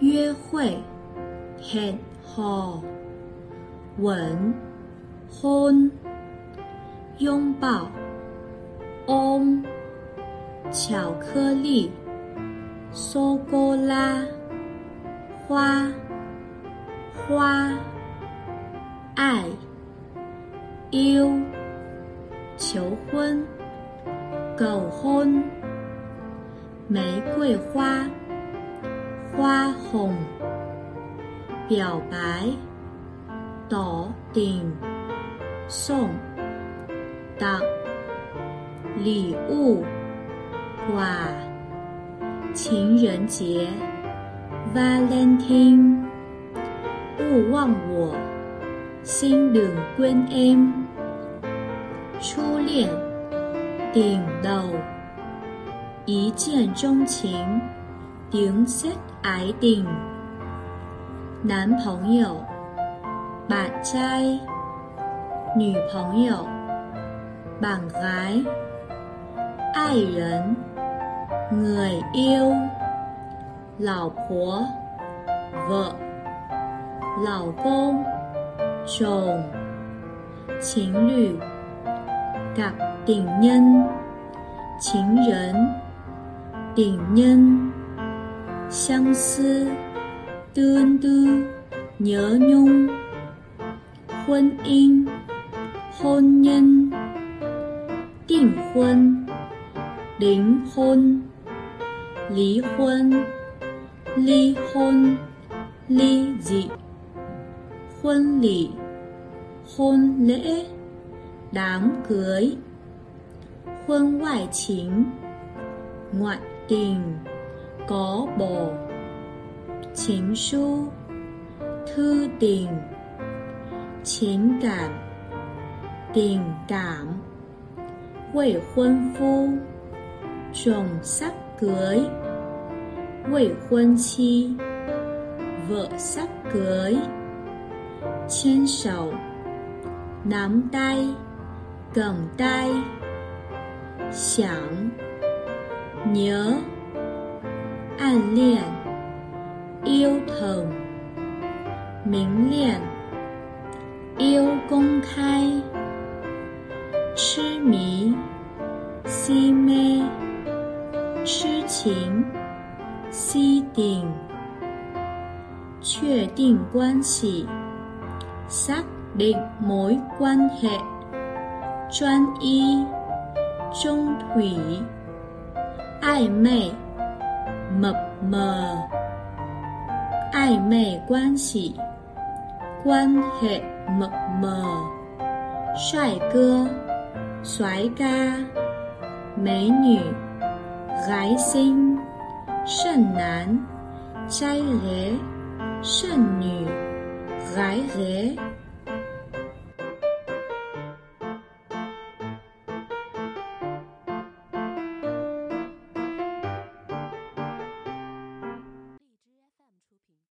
约会，head hold，吻，hon，拥抱，om，巧克力，sogola，花，花，爱，u，求婚 Go hon, 玫瑰花。花红，表白，笃定，送，答，礼物，哇，情人节，Valentine，勿忘我，心郎官 M，初恋，顶楼，一见钟情。tiếng xét ái tình 男朋友 bạn trai 女朋友 bạn gái 爱人 người yêu 老婆 vợ 老公 chồng 情侣 cặp tình nhân 情人 tình nhân 相思、tương tư, nhớ nhung Hôn in, hôn nhân ly dị Hôn lễ, hôn lễ Đám cưới Hôn ngoại chính Ngoại tình có bồ Chính su Thư tình. Chính cảm Tình cảm. Quẩy quân phu Chồng sắp cưới. Quẩy quân chi Vợ sắp cưới. Trên sầu Nắm tay Cầm tay, 想 nhớ An liên yêu thầm Minh liên yêu công khai 痴迷、si mê, 痴情、si tình, 确定关系 xác định mối quan hệ, 专一、中 thủy, 暧昧、 mập mờ. Ai mê quan xỉ quan hệ mập mờ. Xoài cưa xoái ca. Mấy nhỉ gái xinh sân nán. Trai rế sân nhỉ gái rế